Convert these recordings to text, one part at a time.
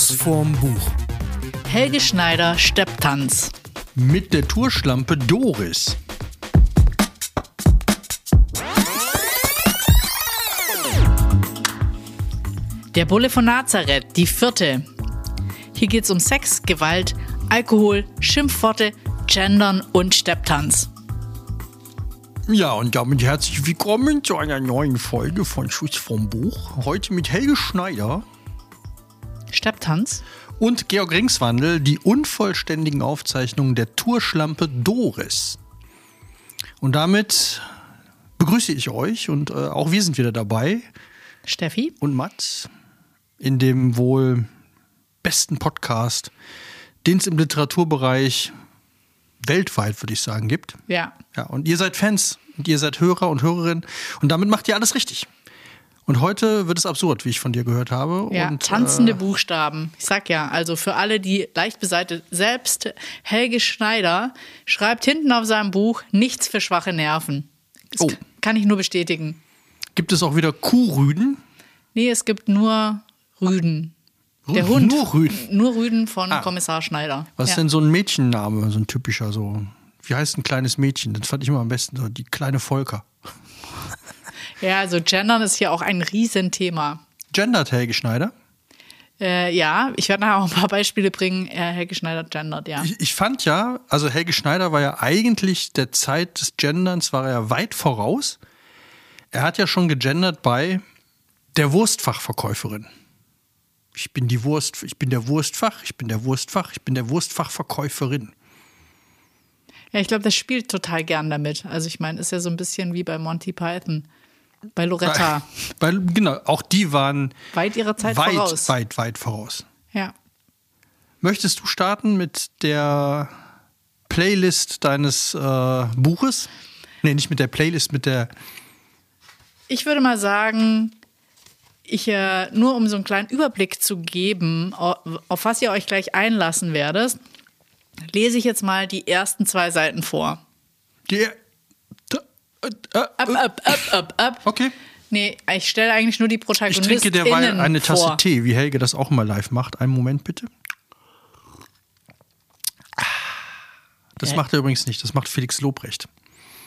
Schuss vorm Buch. Helge Schneider Stepptanz. Mit der Tourschlampe Doris. Der Bulle von Nazareth, die vierte. Hier geht es um Sex, Gewalt, Alkohol, Schimpfworte, Gendern und Stepptanz. Ja, und damit herzlich willkommen zu einer neuen Folge von Schuss vom Buch. Heute mit Helge Schneider Stepptanz? und Georg Ringswandel die unvollständigen Aufzeichnungen der Tourschlampe Doris. Und damit begrüße ich euch und äh, auch wir sind wieder dabei Steffi? und Mats in dem wohl besten Podcast, den es im Literaturbereich weltweit, würde ich sagen, gibt. Ja. Ja, und ihr seid Fans und ihr seid Hörer und Hörerinnen und damit macht ihr alles richtig. Und heute wird es absurd, wie ich von dir gehört habe. Ja, und, tanzende äh, Buchstaben. Ich sag ja, also für alle, die leicht beseitigt, selbst Helge Schneider schreibt hinten auf seinem Buch nichts für schwache Nerven. Das Oh. kann ich nur bestätigen. gibt es auch wieder Kuhrüden. Nee, es gibt nur Rüden. Der Rü- Hund. nur Rüden? Nur Rüden von Ah. Kommissar Schneider. Was ja. ist denn so ein Mädchenname, so ein typischer so? Wie heißt ein kleines Mädchen? Das fand ich immer am besten, so die kleine Volker. Ja, also Gendern ist hier auch ein Riesenthema. Gendert Helge Schneider. Äh, ja, ich werde nachher auch ein paar Beispiele bringen. Äh, Helge Schneider gendert, ja. Ich, ich fand ja, also Helge Schneider war ja eigentlich der Zeit des Genderns, war er ja weit voraus. Er hat ja schon gegendert bei der Wurstfachverkäuferin. Ich bin die Wurst, ich bin der Wurstfach, ich bin der Wurstfach, ich bin der Wurstfachverkäuferin. Ja, ich glaube, das spielt total gern damit. Also ich meine, ist ja so ein bisschen wie bei Monty Python. Bei Loretta. Weil, genau, auch die waren Weit ihrer Zeit weit, voraus. weit, weit voraus. Ja. Möchtest du starten mit der Playlist deines äh, Buches? Nee, nicht mit der Playlist, mit der. Ich würde mal sagen, ich äh, nur um so einen kleinen Überblick zu geben, auf, auf was ihr euch gleich einlassen werdet, lese ich jetzt mal die ersten zwei Seiten vor. die Ab, ab, ab, ab, ab. okay. Nee, ich stelle eigentlich nur die Ich Protagonisten trinke derweil eine Tasse vor. Tee, wie Helge das auch mal live macht. Einen Moment bitte. Ah, Das macht er übrigens nicht. Das macht Felix Lobrecht.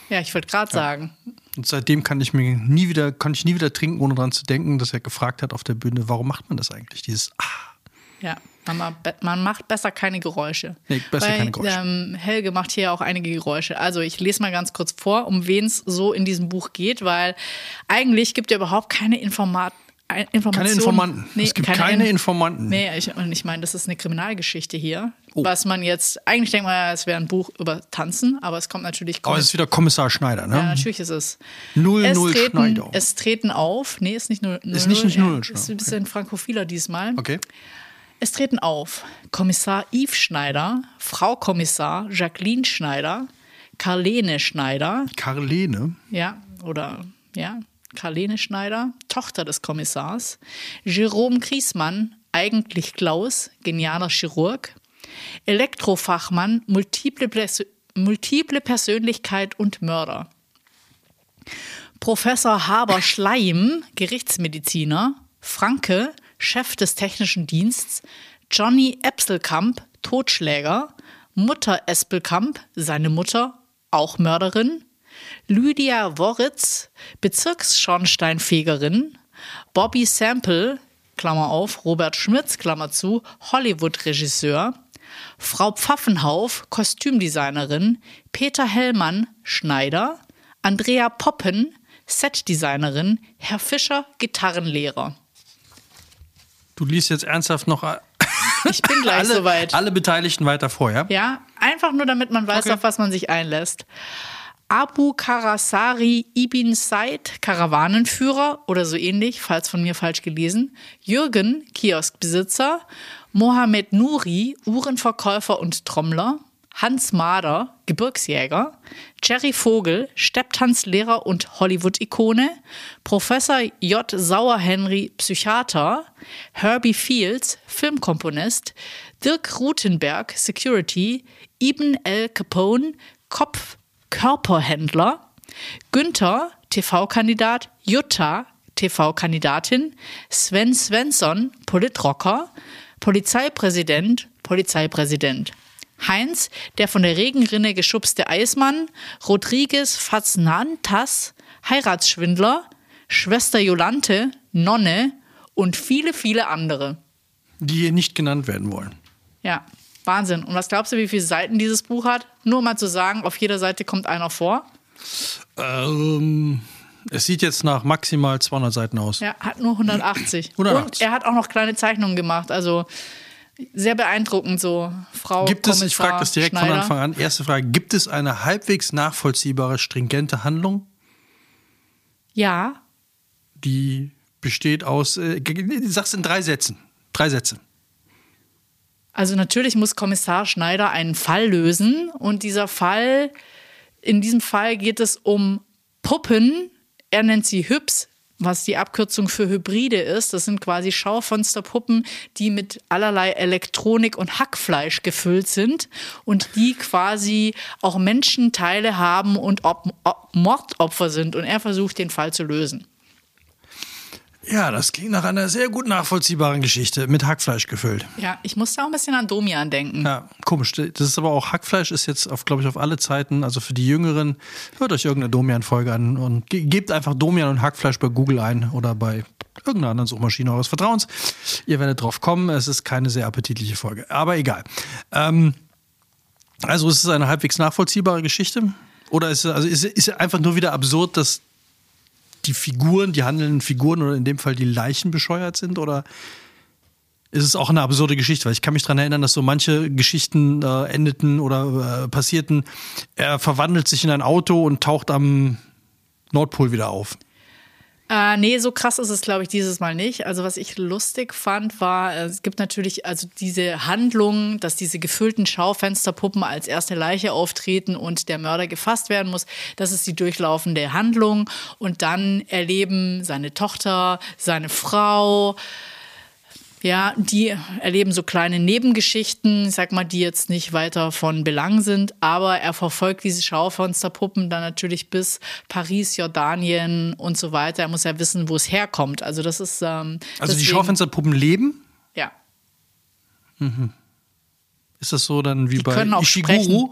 Ja, ich wollte gerade sagen. Und seitdem kann ich mir nie wieder, kann ich nie wieder trinken, ohne dran zu denken, dass er gefragt hat auf der Bühne, warum macht man das eigentlich? Dieses Ah. Ja, man, man macht besser keine Geräusche. Nee, besser Weil, keine Geräusche. Ähm, Helge macht hier auch einige Geräusche. Also ich lese mal ganz kurz vor, um wen es so in diesem Buch geht, weil eigentlich gibt er überhaupt keine Informat ein- Informationen. Keine Informanten. es gibt keine, In- Informanten. Nee, ich, und ich meine, das ist eine Kriminalgeschichte hier. Oh. Was man jetzt, eigentlich denkt man, ja, es wäre ein Buch über Tanzen, aber es kommt natürlich. Aber es ist wieder Kommissar Schneider, ne? ja, natürlich ist es. Null, es null treten, Schneider. Es treten auf, nee, ist nicht nur Ist nicht- nicht null, Ist ein bisschen frankophiler diesmal. Okay. Es treten auf Kommissar Yves Schneider, Frau Kommissar Jacqueline Schneider, Karlene Schneider, Karlene. ja, oder ja, Karlene Schneider, Tochter des Kommissars, Jerome Griesmann, eigentlich Klaus, genialer Chirurg, Elektrofachmann, multiple, multiple Persönlichkeit und Mörder. Professor Haber Schleim, Gerichtsmediziner, Franke, Chef des technischen Diensts, Johnny Epselkamp, Totschläger, Mutter Espelkamp, seine Mutter, auch Mörderin, Lydia Woritz, Bezirksschornsteinfegerin, Bobby Sample, Klammer auf, Robert Schmitz, Klammer zu, Hollywood-Regisseur, Frau Pfaffenhauf, Kostümdesignerin, Peter Hellmann, Schneider, Andrea Poppen, Setdesignerin, Herr Fischer, Gitarrenlehrer. Du liest jetzt ernsthaft noch Ich bin gleich alle, soweit. alle Beteiligten weiter vor, ja? Ja, einfach nur damit man weiß, Okay. auf was man sich einlässt. Abu Karasari Ibn Said, Karawanenführer oder so ähnlich, falls von mir falsch gelesen. Jürgen, Kioskbesitzer. Mohamed Nuri, Uhrenverkäufer und Trommler. Hans Mader, Gebirgsjäger. Jerry Vogel, Stepptanzlehrer und Hollywood-Ikone. Professor J. Sauer-Henry, Psychiater. Herbie Fields, Filmkomponist. Dirk Rutenberg, Security. Ibn L. Capone, Kopf Körperhändler, Günther, TV-Kandidat, Jutta, TV-Kandidatin, Sven Svensson, Politrocker, Polizeipräsident, Polizeipräsident. Heinz, der von der Regenrinne geschubste Eismann, Rodriguez Faznantas, Heiratsschwindler, Schwester Jolante, Nonne und viele, viele andere. Die hier nicht genannt werden wollen. Ja, Wahnsinn. Und was glaubst du, wie viele Seiten dieses Buch hat? Nur um mal zu sagen, auf jeder Seite kommt einer vor. Ähm, es sieht jetzt nach maximal 200 Seiten aus. Ja, hat nur 180. 180. Und er hat auch noch kleine Zeichnungen gemacht. Also sehr beeindruckend so. Frau Gibt es, ich frage das direkt von Schneider. Anfang an, erste Frage, gibt es eine halbwegs nachvollziehbare, stringente Handlung, Ja, die besteht aus, äh, sag's in drei Sätzen. Drei Sätze. Also natürlich muss Kommissar Schneider einen Fall lösen und dieser Fall, in diesem Fall geht es um Puppen. Er nennt sie Hübs, was die Abkürzung für Hybride ist. Das sind quasi Schaufensterpuppen, die mit allerlei Elektronik und Hackfleisch gefüllt sind und die quasi auch Menschenteile haben und ob, ob Mordopfer sind. Und er versucht, den Fall zu lösen. Ja, das klingt nach einer sehr gut nachvollziehbaren Geschichte mit Hackfleisch gefüllt. Ja, ich musste auch ein bisschen an Domian denken. Ja, komisch. Das ist aber auch Hackfleisch ist jetzt auf, glaube ich, auf alle Zeiten. Also für die Jüngeren, hört euch irgendeine Domian-Folge an und ge gebt einfach Domian und Hackfleisch bei Google ein oder bei irgendeiner anderen Suchmaschine eures Vertrauens. Ihr werdet drauf kommen. Es ist keine sehr appetitliche Folge, aber egal. Ähm, also ist es eine halbwegs nachvollziehbare Geschichte? Oder ist es, also ist, ist es einfach nur wieder absurd, dass die Figuren, die handelnden Figuren oder in dem Fall die Leichen bescheuert sind? Oder ist es auch eine absurde Geschichte, weil ich kann mich daran erinnern, dass so manche Geschichten äh, endeten oder äh, passierten. Er verwandelt sich in ein Auto und taucht am Nordpol wieder auf. Äh, nee, so krass ist es, glaube ich, dieses Mal nicht. Also, was ich lustig fand, war, äh, es gibt natürlich also diese Handlung, dass diese gefüllten Schaufensterpuppen als erste Leiche auftreten und der Mörder gefasst werden muss. Das ist die durchlaufende Handlung. Und dann erleben seine Tochter, seine Frau, ja, die erleben so kleine Nebengeschichten, ich sag mal, die jetzt nicht weiter von Belang sind, aber er verfolgt diese Schaufensterpuppen dann natürlich bis Paris, Jordanien und so weiter. Er muss ja wissen, wo es herkommt. Also das ist ähm, Also die Schaufensterpuppen leben? Ja, Ist das so dann wie Die bei können auch Ishiguro? sprechen.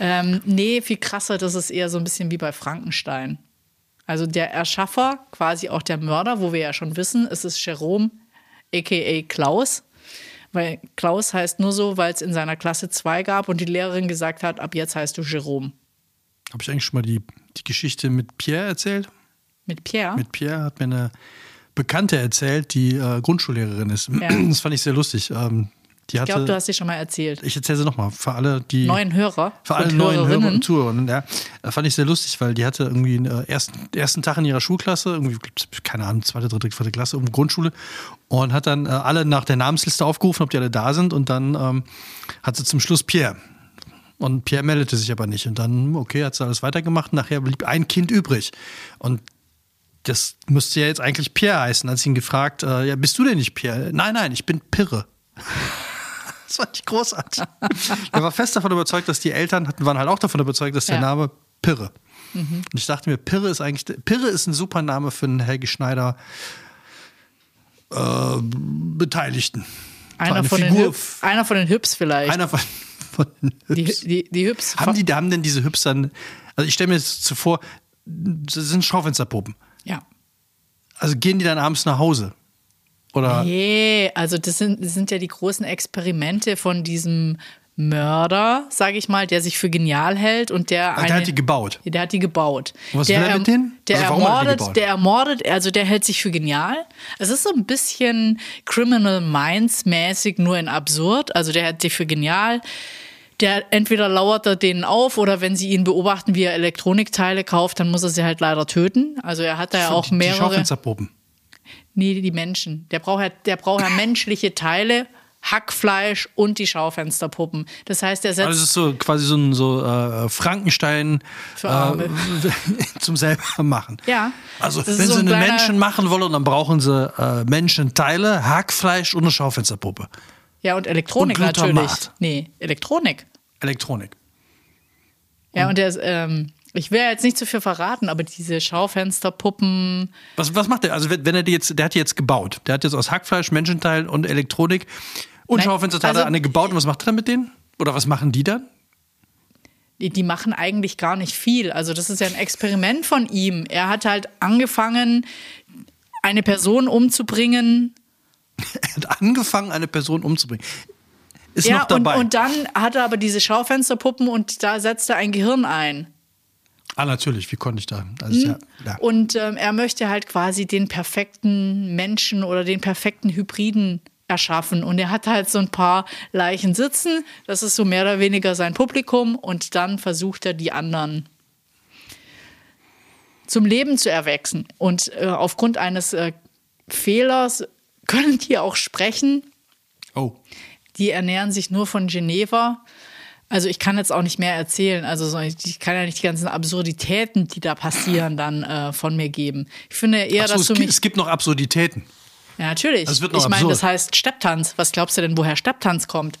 ähm, nee, viel krasser, das ist eher so ein bisschen wie bei Frankenstein. Also der Erschaffer, quasi auch der Mörder, wo wir ja schon wissen, es ist Jerome, a.k.a. Klaus. Weil Klaus heißt nur so, weil es in seiner Klasse zwei gab und die Lehrerin gesagt hat, ab jetzt heißt du Jerome. Habe ich eigentlich schon mal die, die Geschichte mit Pierre erzählt? Mit Pierre? Mit Pierre hat mir eine Bekannte erzählt, die äh, Grundschullehrerin ist. Ja. Das fand ich sehr lustig. Ähm, die ich glaube, du hast sie schon mal erzählt. ich erzähle sie nochmal für alle, die Neuen Hörer Für alle neuen Hörer und Zuhörerinnen, ja. Äh, Fand ich sehr lustig, weil die hatte irgendwie einen äh, ersten, ersten Tag in ihrer Schulklasse, irgendwie, keine Ahnung, zweite, dritte, vierte Klasse, um Grundschule, und hat dann äh, alle nach der Namensliste aufgerufen, ob die alle da sind, und dann ähm, hat sie zum Schluss Pierre. Und Pierre meldete sich aber nicht. Und dann, okay, hat sie alles weitergemacht. Nachher blieb ein Kind übrig. Und das müsste ja jetzt eigentlich Pierre heißen. Als ich ihn gefragt, äh, ja, bist du denn nicht Pierre? Nein, nein, ich bin Pirre. Das fand ich großartig. Er war fest davon überzeugt, dass die Eltern hatten, waren halt auch davon überzeugt, dass der Ja. Name Pirre. Und ich dachte mir, Pirre ist eigentlich, Pirre ist ein super Name für einen Helge Schneider äh, Beteiligten. Einer eine von, den Figur- Hübs, einer von den Hübs vielleicht. Einer von, von den die, Hübs. die, die Hübs. Haben die haben denn diese Hübs dann, also ich stelle mir jetzt zuvor, das sind Schaufensterpuppen. Ja. Also gehen die dann abends nach Hause? Oder Nee, also das sind, das sind ja die großen Experimente von diesem Mörder, sage ich mal, der sich für genial hält und der eine, der hat die gebaut. Der hat die gebaut. Und was der, will er mit denen? Der Also warum hat er die ermordet, der ermordet, also der hält sich für genial. Es ist so ein bisschen Criminal Minds mäßig, nur in absurd. Also der hält sich für genial. Der entweder lauert er denen auf oder wenn sie ihn beobachten, wie er Elektronikteile kauft, dann muss er sie halt leider töten. Also er hat da ja auch die, die mehrere. Schaufensterpuppen. Nee, die Menschen. Der braucht ja, der braucht ja menschliche Teile, Hackfleisch und die Schaufensterpuppen. Das heißt, er setzt. Also es ist so quasi so ein so, äh, Frankenstein äh, zum selber machen. Ja. Also Das wenn so sie ein einen kleiner- Menschen machen wollen, dann brauchen sie äh, Menschenteile, Hackfleisch und eine Schaufensterpuppe. ja, und Elektronik Und natürlich. Nee, Elektronik. Elektronik. Ja, und der ist, ähm, ich will ja jetzt nicht zu viel verraten, aber diese Schaufensterpuppen. Was, was macht der? Also wenn wenn er die jetzt, der hat die jetzt gebaut. Der hat jetzt aus Hackfleisch, Menschenteil und Elektronik Und Nein, Schaufenster hat also- er eine gebaut und was macht er dann mit denen? Oder was machen die dann? die, die machen eigentlich gar nicht viel. Also das ist ja ein Experiment von ihm. Er hat halt angefangen, eine Person umzubringen. Er hat angefangen, eine Person umzubringen. Ist ja, noch dabei. Und, und dann hat er aber diese Schaufensterpuppen und da setzt er ein Gehirn ein. Ah, natürlich, wie konnte ich da? Also, ja, ja. Und ähm, er möchte halt quasi den perfekten Menschen oder den perfekten Hybriden erschaffen. Und er hat halt so ein paar Leichen sitzen. Das ist so mehr oder weniger sein Publikum. Und dann versucht er die anderen zum Leben zu erwachsen. Und äh, aufgrund eines äh, Fehlers können die auch sprechen. Oh. Die ernähren sich nur von Geneva. Also ich kann jetzt auch nicht mehr erzählen. Also so, ich kann ja nicht die ganzen Absurditäten, die da passieren, dann äh, von mir geben. Ich finde eher, so, dass es, du mich. es gibt noch Absurditäten. Ja, natürlich. Das wird noch ich meine, das heißt Stepptanz. Was glaubst du denn, woher Stepptanz kommt?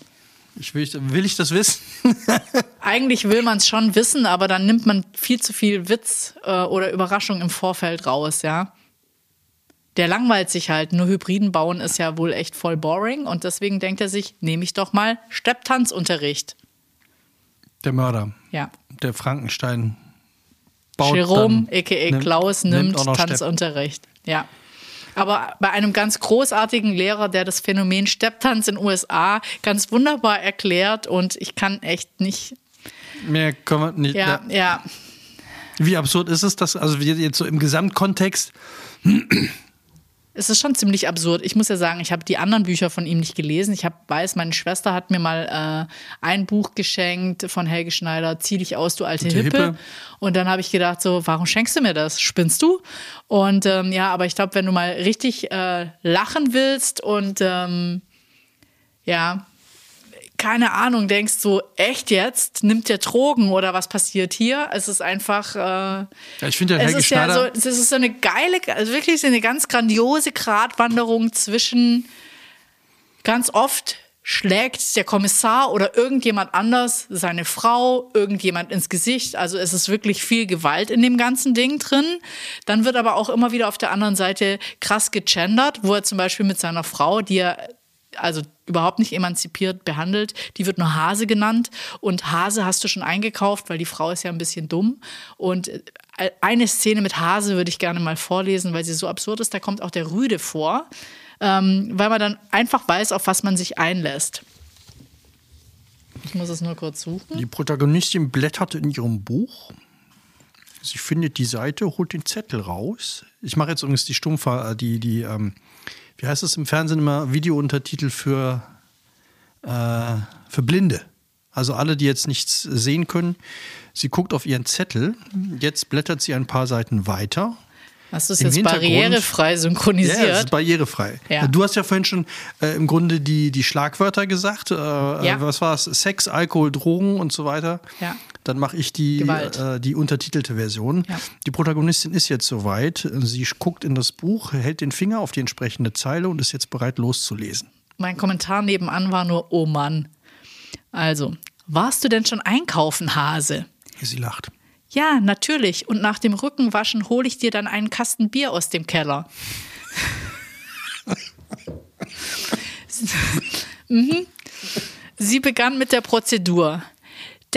Ich will, will ich das wissen? Eigentlich will man es schon wissen, aber dann nimmt man viel zu viel Witz äh, oder Überraschung im Vorfeld raus, ja. Der langweilt sich halt. Nur Hybriden bauen ist ja wohl echt voll boring und deswegen denkt er sich, nehme ich doch mal Stepptanzunterricht. Der Mörder. Ja. Der Frankenstein baut Jerome, dann- a.k.a. Klaus, nimmt, auch noch Stepp. Tanzunterricht. Ja. Aber bei einem ganz großartigen Lehrer, der das Phänomen Stepptanz in den USA ganz wunderbar erklärt und ich kann echt nicht. Mehr können wir nicht. Ja, ja. Wie absurd ist es, dass, also wir jetzt so im Gesamtkontext, Es ist schon ziemlich absurd. Ich muss ja sagen, ich habe die anderen Bücher von ihm nicht gelesen. Ich hab, weiß, meine Schwester hat mir mal äh, ein Buch geschenkt von Helge Schneider, Zieh dich aus, du alte Hippe. Hippe. Und dann habe ich gedacht, so, warum schenkst du mir das? Spinnst du? Und ähm, ja, aber ich glaube, wenn du mal richtig äh, lachen willst und ähm, ja, keine Ahnung, denkst so, echt jetzt? Nimmt der Drogen oder was passiert hier? Es ist einfach. Äh, ja, ich finde ja es Helge ist ja so, es ist so eine geile, also wirklich so eine ganz grandiose Gratwanderung zwischen ganz oft schlägt der Kommissar oder irgendjemand anders seine Frau, irgendjemand ins Gesicht. Also es ist wirklich viel Gewalt in dem ganzen Ding drin. Dann wird aber auch immer wieder auf der anderen Seite krass gegendert, wo er zum Beispiel mit seiner Frau, die er also überhaupt nicht emanzipiert behandelt. Die wird nur Hase genannt. Und Hase hast du schon eingekauft, weil die Frau ist ja ein bisschen dumm. Und äh, eine Szene mit Hase würde ich gerne mal vorlesen, weil sie so absurd ist. Da kommt auch der Rüde vor, ähm, weil man dann einfach weiß, auf was man sich einlässt. Ich muss es nur kurz suchen. die Protagonistin blättert in ihrem Buch. Sie findet die Seite, holt den Zettel raus. Ich mache jetzt übrigens die Stummfer, äh, die, die, ähm, wie heißt es im Fernsehen immer, Videountertitel für, äh, für Blinde. Also alle, die jetzt nichts sehen können. Sie guckt auf ihren Zettel. Jetzt blättert sie ein paar Seiten weiter. Hast du es Im jetzt barrierefrei Ja, es synchronisiert? ist barrierefrei. Ja. Du hast ja vorhin schon äh, im Grunde die, die Schlagwörter gesagt. Äh, ja. Was war es? Sex, Alkohol, Drogen und so weiter. Ja. Dann mache ich die, äh, die untertitelte Version. Ja. Die Protagonistin ist jetzt soweit. Sie guckt in das Buch, hält den Finger auf die entsprechende Zeile und ist jetzt bereit loszulesen. Mein Kommentar nebenan war nur, oh Mann. Also, warst du denn schon einkaufen, Hase? Sie lacht. Ja, natürlich. Und nach dem Rückenwaschen hole ich dir dann einen Kasten Bier aus dem Keller. mhm. Sie begann mit der Prozedur.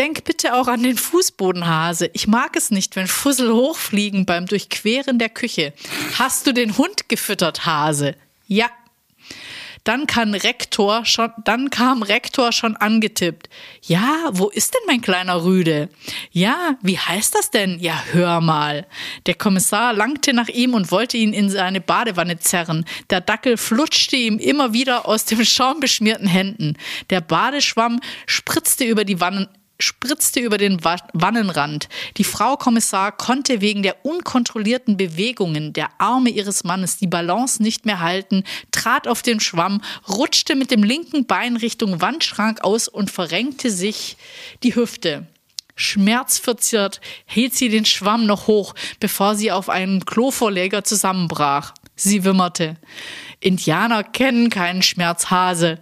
Denk bitte auch an den Fußboden, Hase. Ich mag es nicht, wenn Fussel hochfliegen beim Durchqueren der Küche. Hast du den Hund gefüttert, Hase? Ja. Dann kann Rektor schon, dann kam Rektor schon angetippt. Ja, wo ist denn mein kleiner Rüde? Ja, wie heißt das denn? Ja, hör mal. Der Kommissar langte nach ihm und wollte ihn in seine Badewanne zerren. Der Dackel flutschte ihm immer wieder aus den schaumbeschmierten Händen. Der Badeschwamm spritzte über die Wannen, spritzte über den Wa- Wannenrand. Die Frau Kommissar konnte wegen der unkontrollierten Bewegungen der Arme ihres Mannes die Balance nicht mehr halten, trat auf den Schwamm, rutschte mit dem linken Bein Richtung Wandschrank aus und verrenkte sich die Hüfte. Schmerzverziert hielt sie den Schwamm noch hoch, bevor sie auf einen Klovorleger zusammenbrach. Sie wimmerte. Indianer kennen keinen Schmerzhase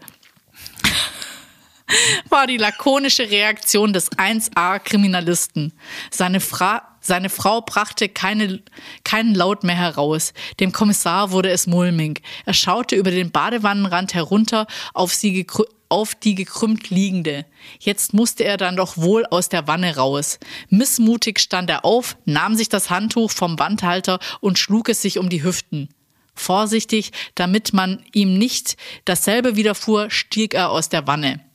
war die lakonische Reaktion des 1A-Kriminalisten. Seine, Fra Seine Frau brachte keine, keinen Laut mehr heraus. Dem Kommissar wurde es mulmig. Er schaute über den Badewannenrand herunter auf sie auf die gekrümmt liegende. Jetzt musste er dann doch wohl aus der Wanne raus. Missmutig stand er auf, nahm sich das Handtuch vom Wandhalter und schlug es sich um die Hüften. Vorsichtig, damit man ihm nicht dasselbe widerfuhr, stieg er aus der Wanne.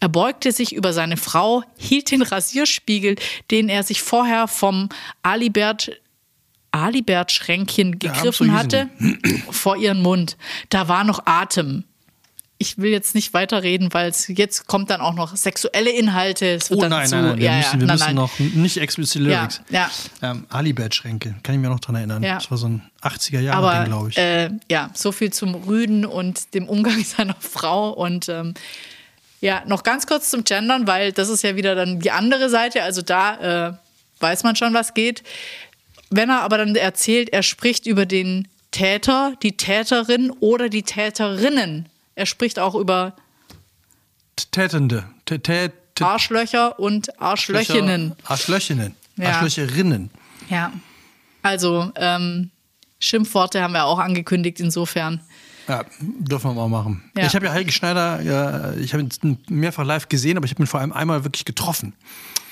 Er beugte sich über seine Frau, hielt den Rasierspiegel, den er sich vorher vom Alibert Alibert-Schränkchen gegriffen ja, hatte, vor ihren Mund. Da war noch Atem. Ich will jetzt nicht weiterreden, weil es jetzt kommt dann auch noch sexuelle Inhalte. Es wird oh nein, zu, nein, nein, wir ja, müssen, wir nein, müssen nein. noch nicht explizit Lyrics. Ja, ja. Ähm, Alibert-Schränke, kann ich mir noch dran erinnern. Ja. Das war so ein 80er-Jahre-Ding, glaube ich. Äh, ja, so viel zum Rüden und dem Umgang seiner Frau und ähm, ja, noch ganz kurz zum Gendern, weil das ist ja wieder dann die andere Seite. Also da äh, weiß man schon, was geht. Wenn er aber dann erzählt, er spricht über den Täter, die Täterin oder die Täterinnen. Er spricht auch über Tätende. Arschlöcher und Arschlöchinnen. Arschlöchinnen. Ja. Arschlöcherinnen. Ja. Also ähm, Schimpfworte haben wir auch angekündigt, insofern. Ja, dürfen wir mal machen. Ja. Ich habe ja Heike Schneider, ja, ich habe ihn mehrfach live gesehen, aber ich habe ihn vor allem einmal wirklich getroffen.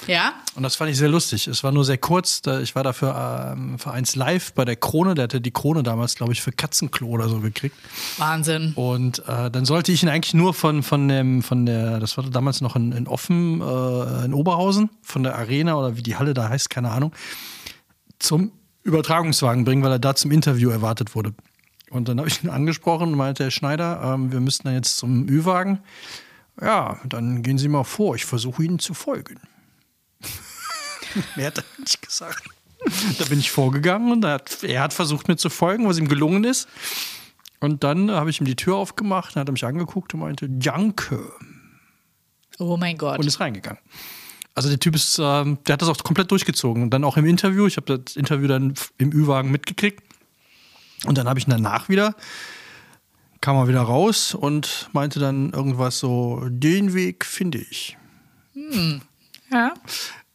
Ja? Und das fand ich sehr lustig. Es war nur sehr kurz. Ich war da für, ähm, für eins live bei der Krone. Der hatte die Krone damals, glaube ich, für Katzenklo oder so gekriegt. Wahnsinn. Und äh, dann sollte ich ihn eigentlich nur von, von, dem, von der, das war damals noch in, in Offen, äh, in Oberhausen, von der Arena oder wie die Halle da heißt, keine Ahnung, zum Übertragungswagen bringen, weil er da zum Interview erwartet wurde. Und dann habe ich ihn angesprochen und meinte, Herr Schneider, ähm, wir müssten dann jetzt zum Ü-Wagen. Ja, dann gehen Sie mal vor, ich versuche Ihnen zu folgen. Mehr hat er nicht gesagt. Da bin ich vorgegangen und er hat, er hat versucht mir zu folgen, was ihm gelungen ist. Und dann habe ich ihm die Tür aufgemacht, dann hat er mich angeguckt und meinte, Danke. Oh mein Gott. Und ist reingegangen. Also der Typ ist, ähm, der hat das auch komplett durchgezogen. Und dann auch im Interview, ich habe das Interview dann im Ü-Wagen mitgekriegt. Und dann habe ich ihn danach wieder, kam er wieder raus und meinte dann irgendwas so, den Weg finde ich. ja.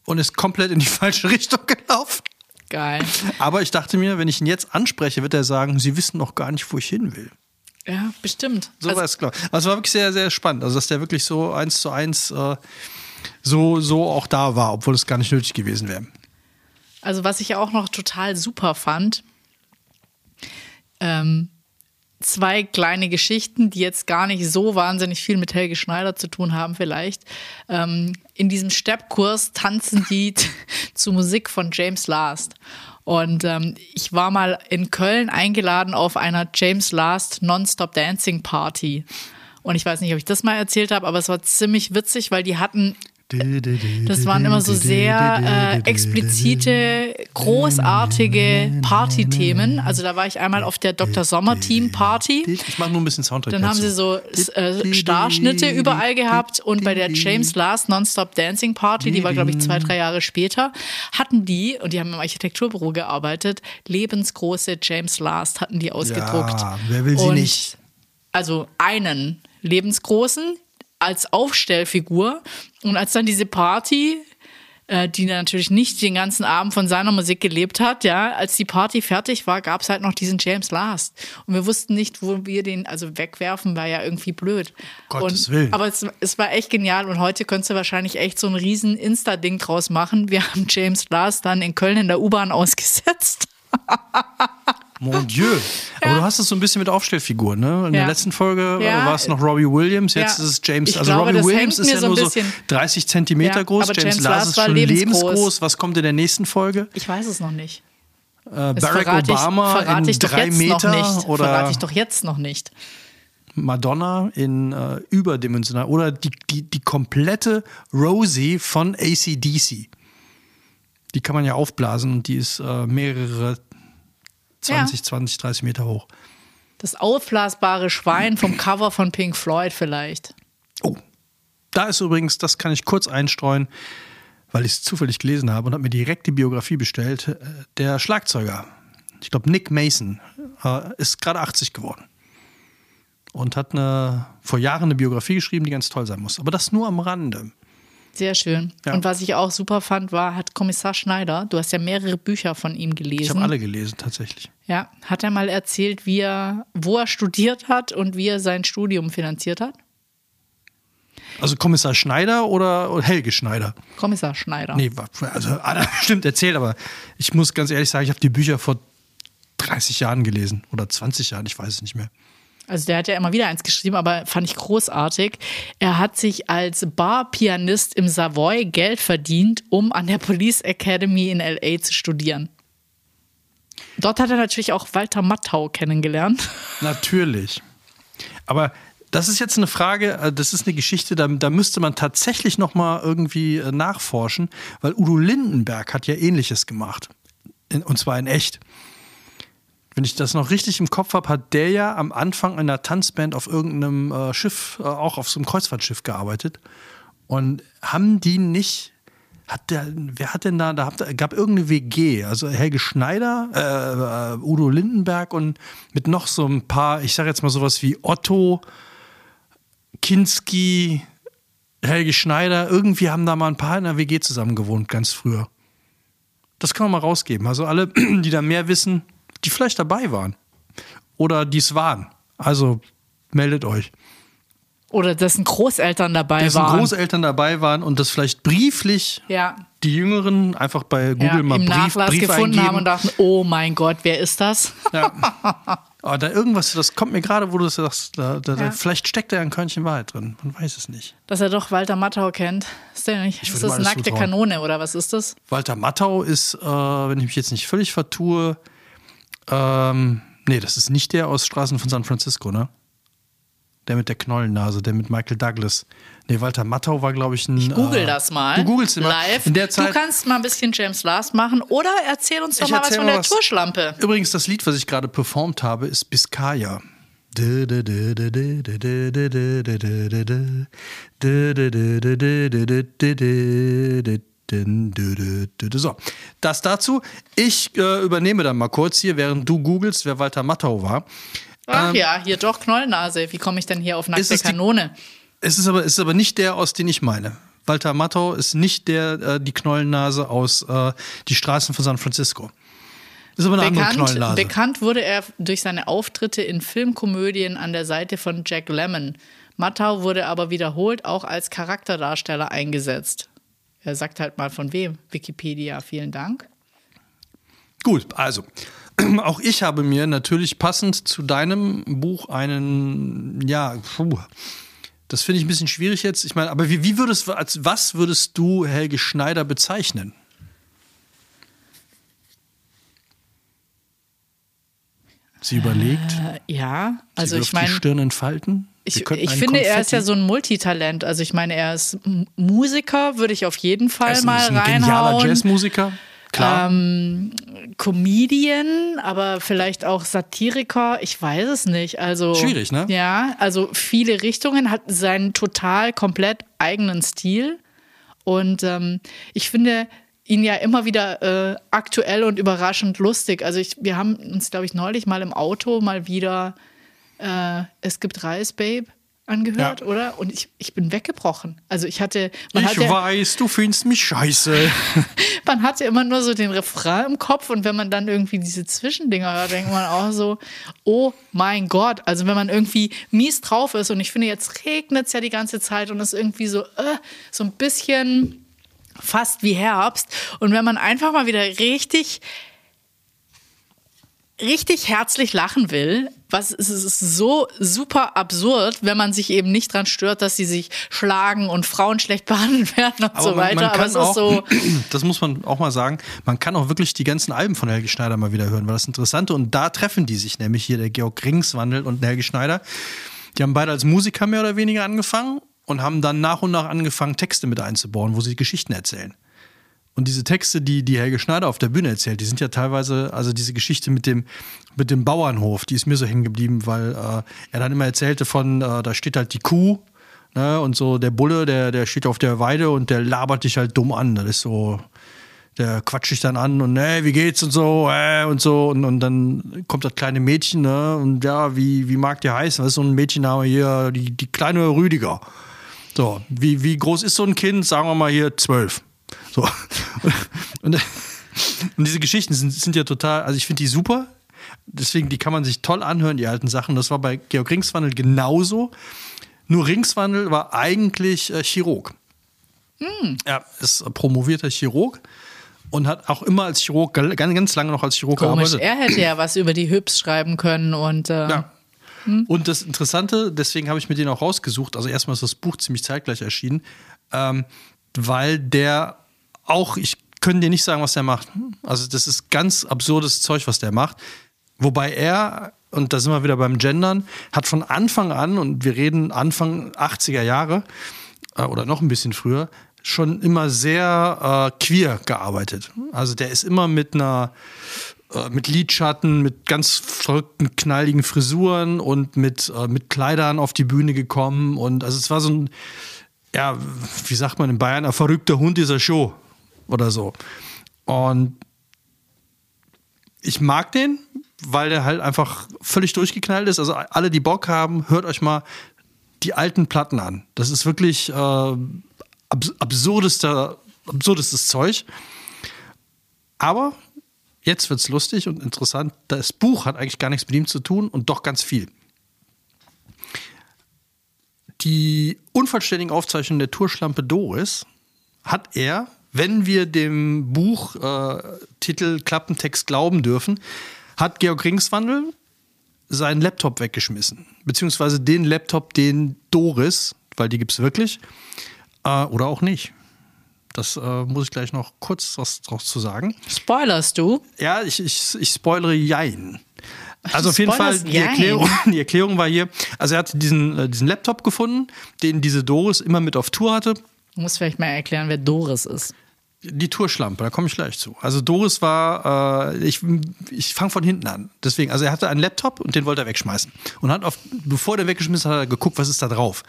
Und ist komplett in die falsche Richtung gelaufen. Geil. Aber ich dachte mir, wenn ich ihn jetzt anspreche, wird er sagen, Sie wissen noch gar nicht, wo ich hin will. Ja, bestimmt. So Also- war es klar. Also war wirklich sehr, sehr spannend. Also dass der wirklich so eins zu eins äh, so, so auch da war, obwohl es gar nicht nötig gewesen wäre. Also was ich auch noch total super fand, ähm, zwei kleine Geschichten, die jetzt gar nicht so wahnsinnig viel mit Helge Schneider zu tun haben vielleicht. Ähm, in diesem Steppkurs tanzen die zu Musik von James Last. Und ähm, ich war mal in Köln eingeladen auf einer James Last Non-Stop Dancing Party. Und ich weiß nicht, ob ich das mal erzählt habe, aber es war ziemlich witzig, weil die hatten das waren immer so sehr äh, explizite, großartige Partythemen. Also da war ich einmal auf der Dr. Sommer Team Party. Ich mache nur ein bisschen Soundtrack. Dann haben sie so äh, Starschnitte überall gehabt und bei der James Last Nonstop Dancing Party, die war glaube ich zwei, drei Jahre später, hatten die, und die haben im Architekturbüro gearbeitet, lebensgroße James Last hatten die ausgedruckt. Ja, wer will sie und nicht? Also einen lebensgroßen als Aufstellfigur und als dann diese Party äh, die natürlich nicht den ganzen Abend von seiner Musik gelebt hat, ja, als die Party fertig war, gab es halt noch diesen James Last. Und wir wussten nicht, wo wir den, also wegwerfen war ja irgendwie blöd. Gottes und, Willen. Aber es, es war echt genial und heute könntest du wahrscheinlich echt so ein riesen Insta-Ding draus machen. Wir haben James Last dann in Köln in der U-Bahn ausgesetzt. Mon Dieu. Aber du hast es so ein bisschen mit Aufstellfiguren, ne? In der Ja. letzten Folge äh, Ja. war es noch Robbie Williams, jetzt Ja. ist es James. Ich also glaube, Robbie Williams ist ja so nur so bisschen- 30 Zentimeter Ja, groß. James, James Lars ist schon lebensgroß. lebensgroß. Was kommt in der nächsten Folge? Ich weiß es noch nicht. Äh, Barack Obama ich, in ich drei Meter oder Verrate ich doch jetzt noch nicht. Madonna in äh, überdimensional oder die, die, die komplette Rosie von ACDC. Die kann man ja aufblasen und die ist äh, mehrere 20, Ja. 20, 30 Meter hoch. Das aufblasbare Schwein vom Cover von Pink Floyd vielleicht. Oh, da ist übrigens, das kann ich kurz einstreuen, weil ich es zufällig gelesen habe und habe mir direkt die Biografie bestellt. Äh, Der Schlagzeuger, ich glaube Nick Mason, äh, ist gerade 80 geworden. Und hat eine, vor Jahren eine Biografie geschrieben, die ganz toll sein muss. Aber das nur am Rande. Sehr schön. Ja. Und was ich auch super fand, war, hat Kommissar Schneider, du hast ja mehrere Bücher von ihm gelesen. Ich habe alle gelesen, tatsächlich. Ja, hat er mal erzählt, wie er, wo er studiert hat und wie er sein Studium finanziert hat? Also Kommissar Schneider oder Helge Schneider? Kommissar Schneider. Nee, also hat er bestimmt erzählt, aber ich muss ganz ehrlich sagen, ich habe die Bücher vor 30 Jahren gelesen oder 20 Jahren, ich weiß es nicht mehr. Also der hat ja immer wieder eins geschrieben, aber fand ich großartig. Er hat sich als Barpianist im Savoy Geld verdient, um an der Police Academy in LA zu studieren. Dort hat er natürlich auch Walter Matthau kennengelernt. Natürlich. Aber das ist jetzt eine Frage, äh, das ist eine Geschichte, da, da müsste man tatsächlich noch mal irgendwie äh, nachforschen, weil Udo Lindenberg hat ja Ähnliches gemacht. Und zwar in echt. Wenn ich das noch richtig im Kopf habe, hat der ja am Anfang einer Tanzband auf irgendeinem äh, Schiff, äh, auch auf so einem Kreuzfahrtschiff gearbeitet. Und haben die nicht, hat der, wer hat denn da, da hat, gab irgendeine WG, also Helge Schneider, äh, äh, Udo Lindenberg und mit noch so ein paar, ich sage jetzt mal sowas wie Otto, Kinski, Helge Schneider, irgendwie haben da mal ein paar in der WG zusammen gewohnt, ganz früher. Das kann man mal rausgeben. Also alle, die da mehr wissen, die vielleicht dabei waren. Oder die es waren. Also meldet euch. Oder dessen Großeltern dabei Dessen waren. Großeltern dabei waren und das vielleicht brieflich ja. die Jüngeren einfach bei Google ja, mal im Brief, Nachlass Brief gefunden eingeben. haben und dachten, oh mein Gott, wer ist das? Aber da irgendwas, das kommt mir gerade, wo du das sagst, da, da, da, Ja. vielleicht steckt da ein Körnchen Wahrheit drin. Man weiß es nicht. Dass er doch Walter Matthau kennt. Ist der nicht? Ich Ist das nackte zutrauen. Kanone oder was ist das? Walter Matthau ist, äh, wenn ich mich jetzt nicht völlig vertue, ähm, nee, das ist nicht der aus Straßen von San Francisco, ne? Der mit der Knollennase, der mit Michael Douglas. Nee, Walter Matthau war, glaube ich, ein. Ich google äh, das mal. Du googelst immer. live. In der Zeit. du kannst mal ein bisschen James Last machen oder erzähl uns doch mal was von der was. Turschlampe. Übrigens, das Lied, was ich gerade performt habe, ist Biscaya. So, das dazu. Ich äh, übernehme dann mal kurz hier, während du googelst, wer Walter Matthau war. Ach ja, hier doch Knollnase. Wie komme ich denn hier auf Ähm, Ist nackte es die- Kanone? Es ist aber, es ist aber nicht der, aus den ich meine. Walter Matthau ist nicht der, äh, die Knollennase aus äh, Die Straßen von San Francisco. Das ist aber eine andere Bekannt, Knollennase. bekannt wurde er durch seine Auftritte in Filmkomödien an der Seite von Jack Lemmon. Matthau wurde aber wiederholt auch als Charakterdarsteller eingesetzt. Er sagt halt mal von wem. Wikipedia, vielen Dank. Gut, also. Auch ich habe mir natürlich passend zu deinem Buch einen, ja, puh, das finde ich ein bisschen schwierig jetzt. Ich meine, aber wie, wie würdest als was würdest du Helge Schneider bezeichnen? Sie überlegt. Äh, ja, also sie ich meine, die Stirn in Falten. Sie ich, ich finde, er ist ja so ein Multitalent. Also ich meine, er ist Musiker, würde ich auf jeden er Fall ist ein, mal ist ein genialer reinhauen. Jazzmusiker. Klar. Ähm, Comedian, aber vielleicht auch Satiriker, ich weiß es nicht. Also Schwierig, ne? Ja, also viele Richtungen, hat seinen total komplett eigenen Stil. Und ähm, ich finde ihn ja immer wieder äh, aktuell und überraschend lustig. Also ich, wir haben uns, glaube ich, neulich mal im Auto mal wieder äh, Es gibt Reis, Babe angehört, Ja. oder? Und ich, ich bin weggebrochen. Also ich hatte, man ich hatte, weiß, du findest mich scheiße. man hatte immer nur so den Refrain im Kopf und wenn man dann irgendwie diese Zwischendinger hört, denkt man auch so, oh mein Gott. Also wenn man irgendwie mies drauf ist und ich finde, jetzt regnet es ja die ganze Zeit und es ist irgendwie so, äh, so ein bisschen fast wie Herbst. Und wenn man einfach mal wieder richtig richtig herzlich lachen will, was es ist so super absurd, wenn man sich eben nicht dran stört, dass sie sich schlagen und Frauen schlecht behandelt werden und so weiter. Aber es ist so, das muss man auch mal sagen, man kann auch wirklich die ganzen Alben von Helge Schneider mal wieder hören, weil das Interessante und da treffen die sich nämlich hier der Georg Ringswandel und Helge Schneider. Die haben beide als Musiker mehr oder weniger angefangen und haben dann nach und nach angefangen Texte mit einzubauen, wo sie Geschichten erzählen. Und diese Texte, die, die Helge Schneider auf der Bühne erzählt, die sind ja teilweise, also diese Geschichte mit dem, mit dem Bauernhof, die ist mir so hängen geblieben, weil äh, er dann immer erzählte von, äh, da steht halt die Kuh, ne, und so der Bulle, der, der steht auf der Weide und der labert dich halt dumm an. Das ist so, der quatscht dich dann an und, ne, wie geht's und so, äh, und so. Und, und dann kommt das kleine Mädchen, ne, und ja, wie, wie mag der heißen? Was ist so ein Mädchenname hier? Die, die kleine Rüdiger. So, wie, wie groß ist so ein Kind? Sagen wir mal hier zwölf. So. Und, und diese Geschichten sind, sind ja total, also ich finde die super. Deswegen, die kann man sich toll anhören, die alten Sachen. Das war bei Georg Ringswandel genauso. Nur Ringswandel war eigentlich äh, Chirurg. Hm. Er ist promovierter Chirurg und hat auch immer als Chirurg, ganz, ganz lange noch als Chirurg Komisch, gearbeitet. er hätte ja was über die Hübs schreiben können und äh, Ja. Und das Interessante, deswegen habe ich mir den auch rausgesucht. Also erstmal ist das Buch ziemlich zeitgleich erschienen, ähm, weil der auch, ich könnte dir nicht sagen, was der macht. Also das ist ganz absurdes Zeug, was der macht. Wobei er, und da sind wir wieder beim Gendern, hat von Anfang an, und wir reden Anfang 80er Jahre äh, oder noch ein bisschen früher, schon immer sehr äh, queer gearbeitet. Also der ist immer mit einer äh, mit Lidschatten, mit ganz verrückten, knalligen Frisuren und mit, äh, mit Kleidern auf die Bühne gekommen. Und also es war so ein, ja, wie sagt man in Bayern, ein verrückter Hund dieser Show oder so. Und ich mag den, weil der halt einfach völlig durchgeknallt ist. Also alle, die Bock haben, hört euch mal die alten Platten an. Das ist wirklich äh, abs absurdester, absurdestes Zeug. Aber jetzt wird's lustig und interessant. Das Buch hat eigentlich gar nichts mit ihm zu tun und doch ganz viel. Die unvollständigen Aufzeichnungen der Tourschlampe Doris hat er, wenn wir dem Buchtitel äh, Titel Klappentext glauben dürfen, hat Georg Ringswandel seinen Laptop weggeschmissen. Beziehungsweise den Laptop, den Doris, weil die gibt's wirklich, äh, oder auch nicht. Das äh, muss ich gleich noch kurz was draus zu sagen. spoilerst du? Ja, ich, ich, ich spoilere Jein. Also auf jeden Fall, die. Erklärung, die Erklärung war hier, also er hatte diesen, äh, diesen Laptop gefunden, den diese Doris immer mit auf Tour hatte. Du musst vielleicht mal erklären, wer Doris ist. Die Tourschlampe, da komme ich gleich zu. Also Doris war, äh, ich, ich fange von hinten an. Deswegen, also er hatte einen Laptop und den wollte er wegschmeißen. Und hat auf, bevor der weggeschmissen hat, hat er geguckt, was ist da drauf.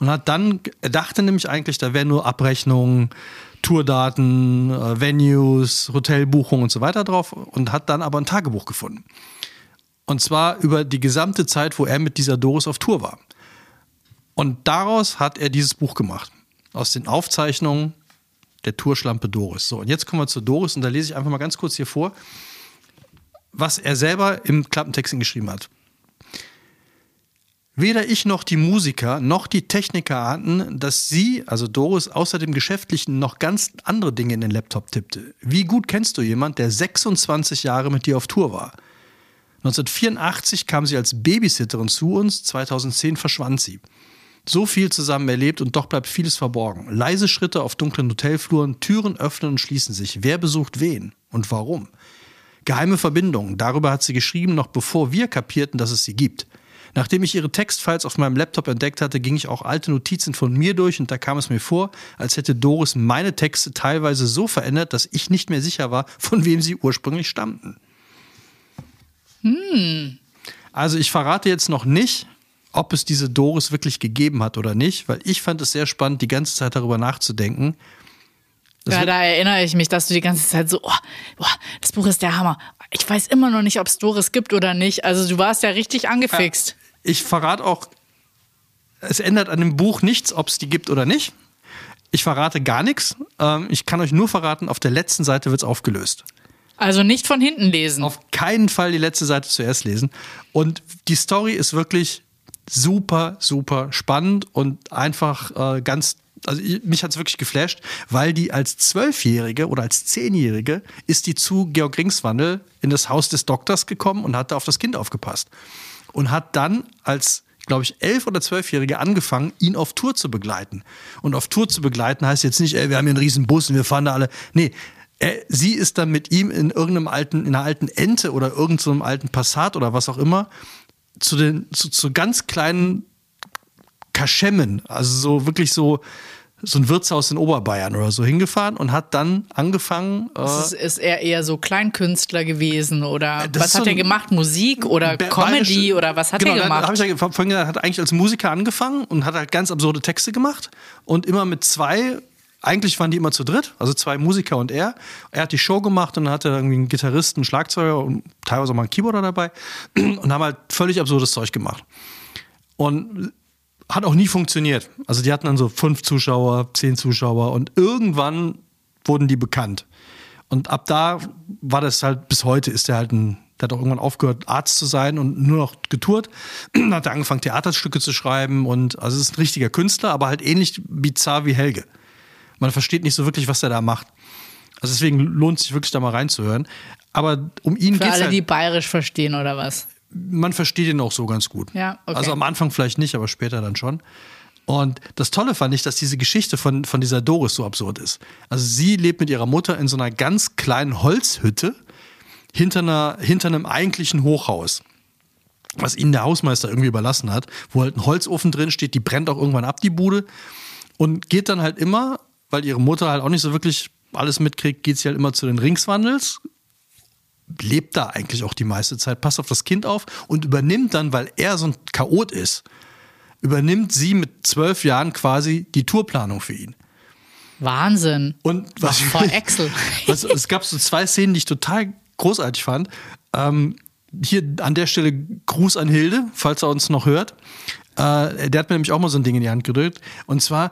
Und hat dann, er dachte nämlich eigentlich, da wären nur Abrechnungen, Tourdaten, äh, Venues, Hotelbuchungen und so weiter drauf und hat dann aber ein Tagebuch gefunden. Und zwar über die gesamte Zeit, wo er mit dieser Doris auf Tour war. Und daraus hat er dieses Buch gemacht. Aus den Aufzeichnungen der Tourschlampe Doris. So, und jetzt kommen wir zu Doris und da lese ich einfach mal ganz kurz hier vor, was er selber im Klappentexten geschrieben hat. Weder ich noch die Musiker noch die Techniker ahnten, dass sie, also Doris, außer dem Geschäftlichen noch ganz andere Dinge in den Laptop tippte. Wie gut kennst du jemand, der 26 Jahre mit dir auf Tour war? 1984 kam sie als Babysitterin zu uns, 2010 verschwand sie. So viel zusammen erlebt und doch bleibt vieles verborgen. Leise Schritte auf dunklen Hotelfluren, Türen öffnen und schließen sich. Wer besucht wen und warum? Geheime Verbindungen, darüber hat sie geschrieben, noch bevor wir kapierten, dass es sie gibt. Nachdem ich ihre Textfiles auf meinem Laptop entdeckt hatte, ging ich auch alte Notizen von mir durch und da kam es mir vor, als hätte Doris meine Texte teilweise so verändert, dass ich nicht mehr sicher war, von wem sie ursprünglich stammten. Also ich verrate jetzt noch nicht, ob es diese Doris wirklich gegeben hat oder nicht, weil ich fand es sehr spannend, die ganze Zeit darüber nachzudenken. Das ja, da erinnere ich mich, dass du die ganze Zeit so, oh, oh, das Buch ist der Hammer. Ich weiß immer noch nicht, ob es Doris gibt oder nicht. Also du warst ja richtig angefixt. Ich verrate auch, es ändert an dem Buch nichts, ob es die gibt oder nicht. Ich verrate gar nichts. Ähm, ich kann euch nur verraten, auf der letzten Seite wird es aufgelöst. Also nicht von hinten lesen. Auf keinen Fall die letzte Seite zuerst lesen. Und die Story ist wirklich super, super spannend und einfach äh, ganz. Also ich- mich hat es wirklich geflasht, weil die als Zwölfjährige oder als Zehnjährige ist die zu Georg Ringswandel in das Haus des Doktors gekommen und hat da auf das Kind aufgepasst. Und hat dann als, glaube ich, elf oder zwölfjährige angefangen, ihn auf Tour zu begleiten. Und auf Tour zu begleiten heißt jetzt nicht, ey, wir haben hier einen riesen Bus und wir fahren da alle. Nee, er, sie ist dann mit ihm in irgendeinem alten, in einer alten Ente oder irgendeinem so alten Passat oder was auch immer zu den zu, zu ganz kleinen Kaschemmen, also so wirklich so so ein Wirtshaus in Oberbayern oder so hingefahren und hat dann angefangen. Äh, ist, ist er eher so Kleinkünstler gewesen oder Das was hat so er gemacht? Musik oder Comedy oder was hat genau, er dann gemacht? Hab ich ja vorhin gesagt, hat eigentlich als Musiker angefangen und hat halt ganz absurde Texte gemacht und immer mit zwei. Eigentlich waren die immer zu dritt, also zwei Musiker und er. Er hat die Show gemacht und hatte irgendwie einen Gitarristen, einen Schlagzeuger und teilweise auch mal einen Keyboarder dabei und haben halt völlig absurdes Zeug gemacht. Und hat auch nie funktioniert. Also die hatten dann so fünf Zuschauer, zehn Zuschauer und irgendwann wurden die bekannt. Und ab da war das halt, bis heute ist der halt ein, der hat auch irgendwann aufgehört, Arzt zu sein und nur noch getourt. Dann hat er angefangen, Theaterstücke zu schreiben und also ist ein richtiger Künstler, aber halt ähnlich bizarr wie Helge. Man versteht nicht so wirklich, was er da macht. Also deswegen lohnt es sich wirklich da mal reinzuhören. Aber um ihn Für geht alle, halt, die bayerisch verstehen oder was? man versteht ihn auch so ganz gut. Ja, okay. Also am Anfang vielleicht nicht, aber später dann schon. Und das Tolle fand ich, dass diese Geschichte von, von dieser Doris so absurd ist. Also sie lebt mit ihrer Mutter in so einer ganz kleinen Holzhütte hinter, einer, hinter einem eigentlichen Hochhaus, was ihnen der Hausmeister irgendwie überlassen hat, wo halt ein Holzofen drin steht, die brennt auch irgendwann ab, die Bude. Und geht dann halt immer, weil ihre Mutter halt auch nicht so wirklich alles mitkriegt, geht sie halt immer zu den Ringswandels, lebt da eigentlich auch die meiste Zeit, passt auf das Kind auf und übernimmt dann, weil er so ein Chaot ist, übernimmt sie mit zwölf Jahren quasi die Tourplanung für ihn. Wahnsinn. Und was Vor Excel. was, es gab so zwei Szenen, die ich total großartig fand. Ähm, hier an der Stelle Gruß an Hilde, falls er uns noch hört. Äh, der hat mir nämlich auch mal so ein Ding in die Hand gedrückt. Und zwar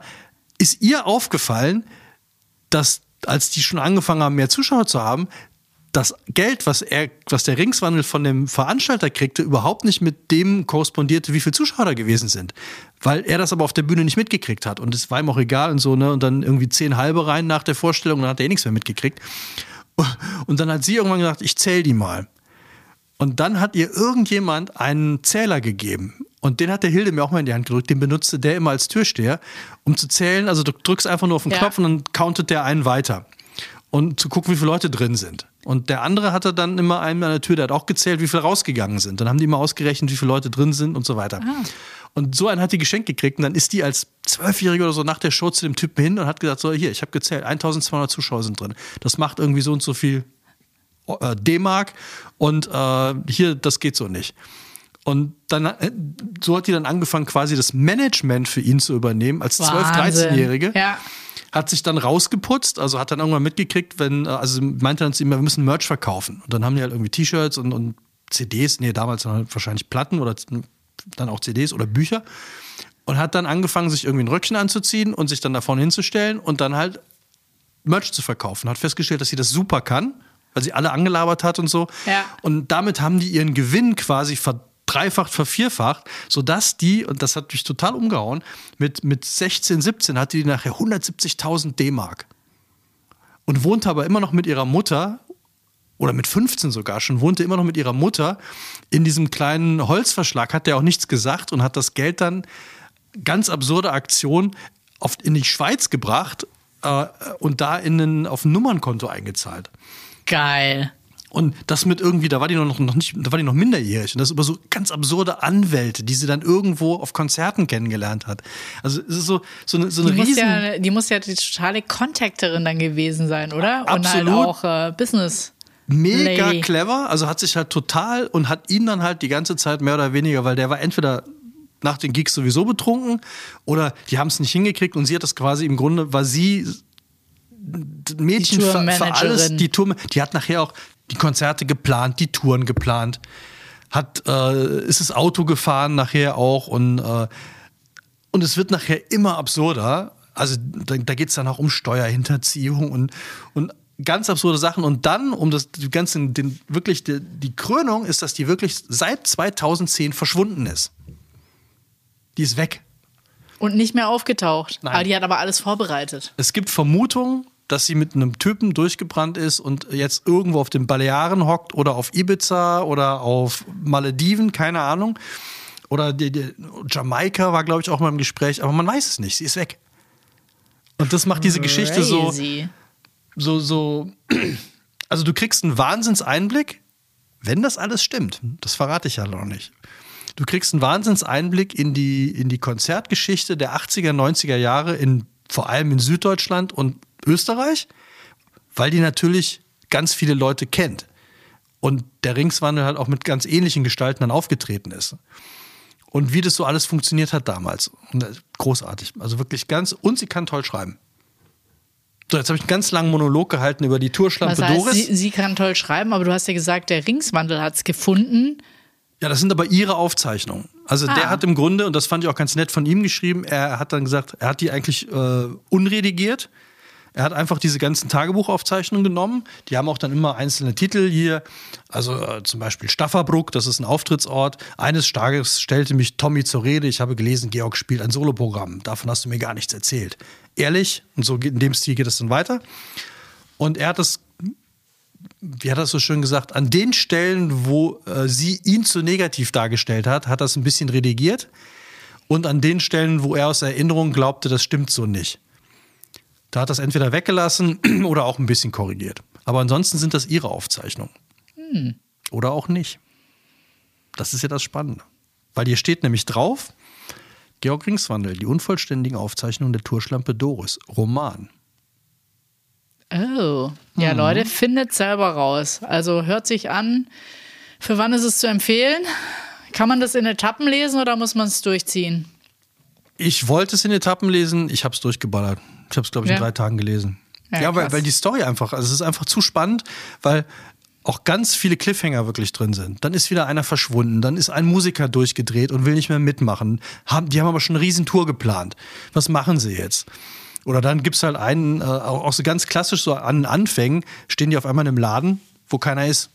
ist ihr aufgefallen, dass als die schon angefangen haben, mehr Zuschauer zu haben, das Geld, was er, was der Ringswandel von dem Veranstalter kriegte, überhaupt nicht mit dem korrespondierte, wie viele Zuschauer da gewesen sind. Weil er das aber auf der Bühne nicht mitgekriegt hat. Und es war ihm auch egal und so, ne? Und dann irgendwie zehn halbe rein nach der Vorstellung, dann hat er eh nichts mehr mitgekriegt. Und dann hat sie irgendwann gesagt, ich zähle die mal. Und dann hat ihr irgendjemand einen Zähler gegeben. Und den hat der Hilde mir auch mal in die Hand gedrückt. Den benutzte der immer als Türsteher, um zu zählen. Also du drückst einfach nur auf den Ja. Knopf und dann countet der einen weiter. Und zu gucken, wie viele Leute drin sind. Und der andere hatte dann immer einen an der Tür, der hat auch gezählt, wie viele rausgegangen sind. Dann haben die immer ausgerechnet, wie viele Leute drin sind und so weiter. Und so einen hat die geschenkt gekriegt. Und dann ist die als Zwölfjährige oder so nach der Show zu dem Typen hin und hat gesagt: So, hier, ich habe gezählt, 1200 Zuschauer sind drin. Das macht irgendwie so und so viel äh, D-Mark und äh, hier, das geht so nicht. Und dann, äh, so hat die dann angefangen, quasi das Management für ihn zu übernehmen, als 12-, Wahnsinn. 13-Jährige. Ja. Hat sich dann rausgeputzt, also hat dann irgendwann mitgekriegt, wenn, äh, also meinte dann zu ihm, wir müssen Merch verkaufen. Und dann haben die halt irgendwie T-Shirts und, und CDs, nee, damals halt wahrscheinlich Platten oder dann auch CDs oder Bücher. Und hat dann angefangen, sich irgendwie ein Röckchen anzuziehen und sich dann da vorne hinzustellen und dann halt Merch zu verkaufen. Hat festgestellt, dass sie das super kann, weil sie alle angelabert hat und so. Ja. Und damit haben die ihren Gewinn quasi verdreifacht, vervierfacht, sodass die, und das hat mich total umgehauen, mit, mit 16, 17 hatte die nachher 170.000 D-Mark. Und wohnte aber immer noch mit ihrer Mutter, oder mit 15 sogar schon, wohnte immer noch mit ihrer Mutter in diesem kleinen Holzverschlag, hat der auch nichts gesagt und hat das Geld dann, ganz absurde Aktion, oft in die Schweiz gebracht äh, und da in ein, auf ein Nummernkonto eingezahlt. Geil. Und das mit irgendwie, da war die noch, noch nicht, da war die noch minderjährig. Und das über so ganz absurde Anwälte, die sie dann irgendwo auf Konzerten kennengelernt hat. Also es ist so, so eine, so eine Die muss, riesen. ja, die muss ja die totale Contacterin dann gewesen sein, oder? Und halt Absolut. auch äh, Business. mega Lady. clever, also hat sich halt total und hat ihn dann halt die ganze Zeit mehr oder weniger, weil der war entweder nach den Gigs sowieso betrunken oder die haben es nicht hingekriegt und sie hat das quasi im Grunde, war sie Mädchen Die für, für alles, die Tour, die hat nachher auch die Konzerte geplant, die Touren geplant, hat, äh, ist das Auto gefahren nachher auch und, äh, und es wird nachher immer absurder. Also da, da geht es dann auch um Steuerhinterziehung und, und ganz absurde Sachen. Und dann, um das die ganze, den, wirklich die, die Krönung ist, dass die wirklich seit 2010 verschwunden ist. Die ist weg. Und nicht mehr aufgetaucht. Nein. Aber die hat aber alles vorbereitet. Es gibt Vermutungen, dass sie mit einem Typen durchgebrannt ist und jetzt irgendwo auf den Balearen hockt oder auf Ibiza oder auf Malediven, keine Ahnung. Oder die, die, Jamaika war, glaube ich, auch mal im Gespräch, aber man weiß es nicht. Sie ist weg. Und das macht diese Geschichte so, Crazy. so, so. Also, du kriegst einen Wahnsinnseinblick, wenn das alles stimmt. Das verrate ich ja noch nicht. Du kriegst einen Wahnsinnseinblick in die, in die Konzertgeschichte der 80er, 90er Jahre, in, vor allem in Süddeutschland und Österreich, weil die natürlich ganz viele Leute kennt. Und der Ringswandel halt auch mit ganz ähnlichen Gestalten dann aufgetreten ist. Und wie das so alles funktioniert hat damals. Ist großartig. Also wirklich ganz. Und sie kann toll schreiben. So, jetzt habe ich einen ganz langen Monolog gehalten über die Was Tourschlampe heißt, Doris. sie, sie kann toll schreiben, aber du hast ja gesagt, der Ringswandel hat es gefunden. Ja, das sind aber ihre Aufzeichnungen. Also der Ah. hat im Grunde, und das fand ich auch ganz nett von ihm geschrieben, er hat dann gesagt, er hat die eigentlich äh, unredigiert. Er hat einfach diese ganzen Tagebuchaufzeichnungen genommen. Die haben auch dann immer einzelne Titel hier. Also äh, zum Beispiel Stafferbruck, das ist ein Auftrittsort. Eines Tages stellte mich Tommy zur Rede. Ich habe gelesen, Georg spielt ein Soloprogramm. Davon hast du mir gar nichts erzählt. Ehrlich, und so in dem Stil geht es dann weiter. Und er hat das, wie hat er das so schön gesagt, an den Stellen, wo äh, sie ihn zu negativ dargestellt hat, hat er es ein bisschen redigiert. Und an den Stellen, wo er aus Erinnerung glaubte, das stimmt so nicht. Da hat es entweder weggelassen oder auch ein bisschen korrigiert. Aber ansonsten sind das ihre Aufzeichnungen. Oder auch nicht. Das ist ja das Spannende. Weil hier steht nämlich drauf, Georg Ringswandel, die unvollständigen Aufzeichnungen der Tourschlampe Doris, Roman. Oh. Ja, Leute, findet selber raus. Also hört sich an. Für wann ist es zu empfehlen? Kann man das in Etappen lesen oder muss man es durchziehen? Ich wollte es in Etappen lesen, ich habe es durchgeballert. Ich habe es, glaube ich, in Ja. drei Tagen gelesen. Ja, Ja, weil, weil die Story einfach, also es ist einfach zu spannend, weil auch ganz viele Cliffhanger wirklich drin sind. Dann ist wieder einer verschwunden, dann ist ein Musiker durchgedreht und will nicht mehr mitmachen. Haben, die haben aber schon eine Riesentour geplant. Was machen sie jetzt? Oder dann gibt es halt einen, äh, auch, auch so ganz klassisch so an Anfängen, stehen die auf einmal in einem Laden, wo keiner ist,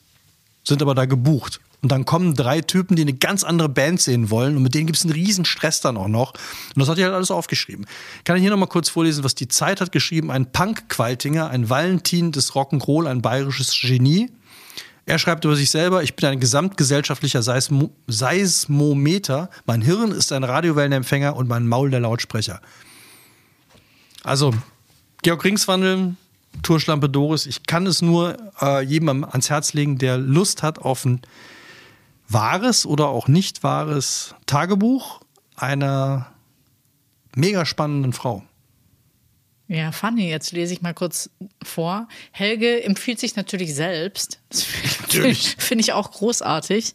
sind aber da gebucht. Und dann kommen drei Typen, die eine ganz andere Band sehen wollen und mit denen gibt es einen riesen Stress dann auch noch. Und das hat er halt alles aufgeschrieben. Kann ich hier nochmal kurz vorlesen, was die Zeit hat geschrieben? Ein Punk-Qualtinger, ein Valentin des Rock'n'Roll, ein bayerisches Genie. Er schreibt über sich selber, ich bin ein gesamtgesellschaftlicher Seismo Seismometer, mein Hirn ist ein Radiowellenempfänger und mein Maul der Lautsprecher. Also, Georg Ringswandel, Tourschlampe Doris, ich kann es nur äh, jedem ans Herz legen, der Lust hat auf ein wahres oder auch nicht wahres Tagebuch einer mega spannenden Frau. Ja, funny. Jetzt lese ich mal kurz vor. Helge empfiehlt sich natürlich selbst. Das Natürlich. finde ich auch großartig.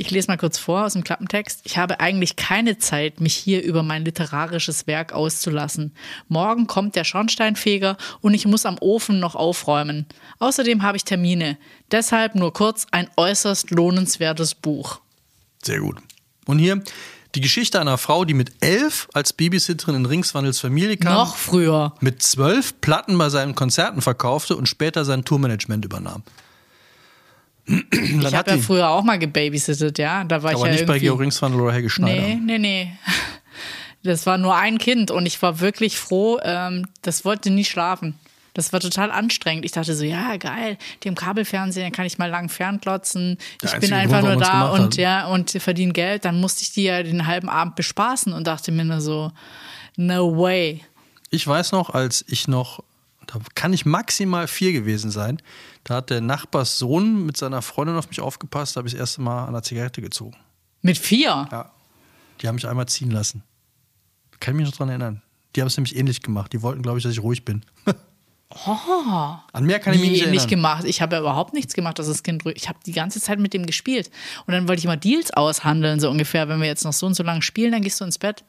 Ich lese mal kurz vor aus dem Klappentext. Ich habe eigentlich keine Zeit, mich hier über mein literarisches Werk auszulassen. Morgen kommt der Schornsteinfeger und ich muss am Ofen noch aufräumen. Außerdem habe ich Termine. Deshalb nur kurz ein äußerst lohnenswertes Buch. Sehr gut. Und hier die Geschichte einer Frau, die mit elf als Babysitterin in Ringswandels Familie kam. Noch früher. mit zwölf Platten bei seinen Konzerten verkaufte und später sein Tourmanagement übernahm. Ich habe ja früher auch mal gebabysittet, ja. Da war ich aber ja nicht bei irgendwie- Georg Ringswandel oder Helge Schneider. Nee, nee, nee. Das war nur ein Kind und ich war wirklich froh, ähm, das wollte nie schlafen. Das war total anstrengend. Ich dachte so, ja, geil, dem Kabelfernsehen dann kann ich mal lang fernklotzen. Der ich bin einfach Grund, nur da und hat. ja, und verdiene Geld. Dann musste ich die ja den halben Abend bespaßen und dachte mir nur so, no way. Ich weiß noch, als ich noch, da kann ich maximal vier gewesen sein, da hat der Nachbarssohn mit seiner Freundin auf mich aufgepasst, da habe ich das erste Mal an der Zigarette gezogen. Mit vier. Ja. Die haben mich einmal ziehen lassen. Kann ich mich noch dran erinnern. Die haben es nämlich ähnlich gemacht. Die wollten, glaube ich, dass ich ruhig bin. An mehr kann ich mich Wie nicht erinnern. gemacht. Ich habe ja überhaupt nichts gemacht, dass das Kind ruhig. Ich habe die ganze Zeit mit dem gespielt. Und dann wollte ich mal Deals aushandeln, so ungefähr. Wenn wir jetzt noch so und so lange spielen, dann gehst du ins Bett.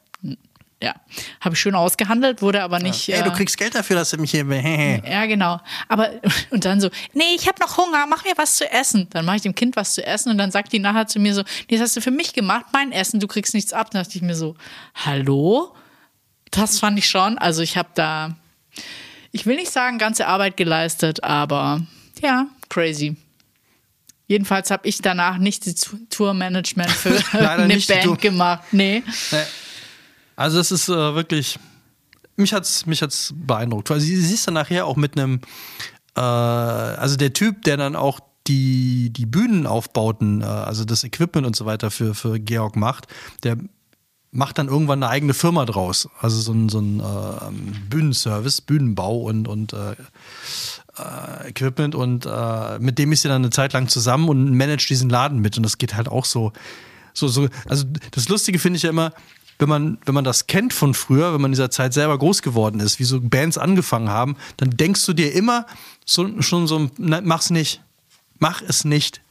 Ja, habe ich schön ausgehandelt, wurde aber nicht. Ey, du äh, kriegst Geld dafür, dass du mich hier. ja, genau. Aber und dann so, nee, ich habe noch Hunger, mach mir was zu essen. Dann mache ich dem Kind was zu essen und dann sagt die nachher zu mir so, nee, das hast du für mich gemacht, mein Essen, du kriegst nichts ab. Dann dachte ich mir so, hallo? Das fand ich schon. Also ich habe da, ich will nicht sagen, ganze Arbeit geleistet, aber ja, crazy. Jedenfalls habe ich danach nicht die Tourmanagement für eine Band gemacht. Nee. Also es ist äh, wirklich, mich hat's, mich hat's beeindruckt. Weil sie siehst dann nachher auch mit einem, äh, also der Typ, der dann auch die, die Bühnenaufbauten, äh, also das Equipment und so weiter für, für Georg macht, der macht dann irgendwann eine eigene Firma draus. Also so ein, so ein äh, Bühnenservice, Bühnenbau und, und äh, äh, Equipment und äh, mit dem ist sie dann eine Zeit lang zusammen und managt diesen Laden mit und das geht halt auch so, so, so, also das Lustige finde ich ja immer, wenn man, wenn man das kennt von früher, wenn man in dieser Zeit selber groß geworden ist, wie so Bands angefangen haben, dann denkst du dir immer so, schon so, nein, mach's nicht, mach es nicht.